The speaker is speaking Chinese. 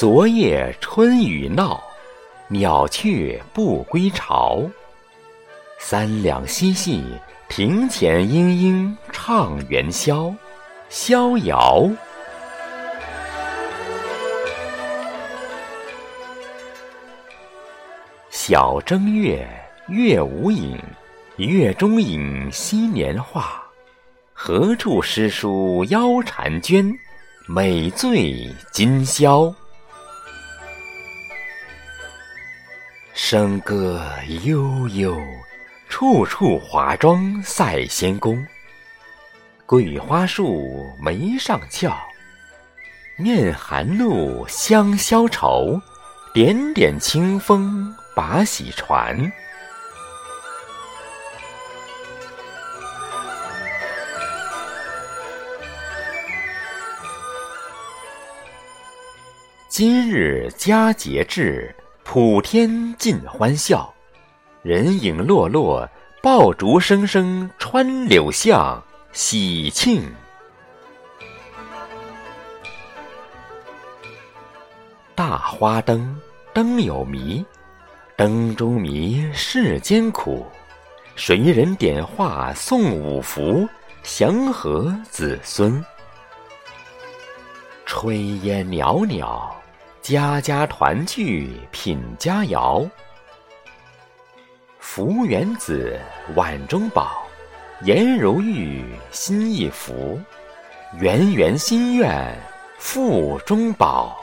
昨夜春雨闹，鸟雀不归巢。三两嬉戏，庭前莺莺唱元宵，逍遥。小正月，月无影，月中影昔年画。何处诗书腰婵娟？美醉今宵。笙歌悠悠，处处华妆赛仙宫。桂花树梅上翘，面寒露，香消愁。点点清风把喜传。今日佳节至，普天尽欢笑。人影落落，爆竹声声穿柳巷，喜庆。大花灯，灯有迷，灯中迷，世间苦。谁人点化送五福，祥和子孙？炊烟袅袅。家家团聚品佳肴，福元子，碗中宝，颜如玉，心亦福，圆圆心愿，腹中宝。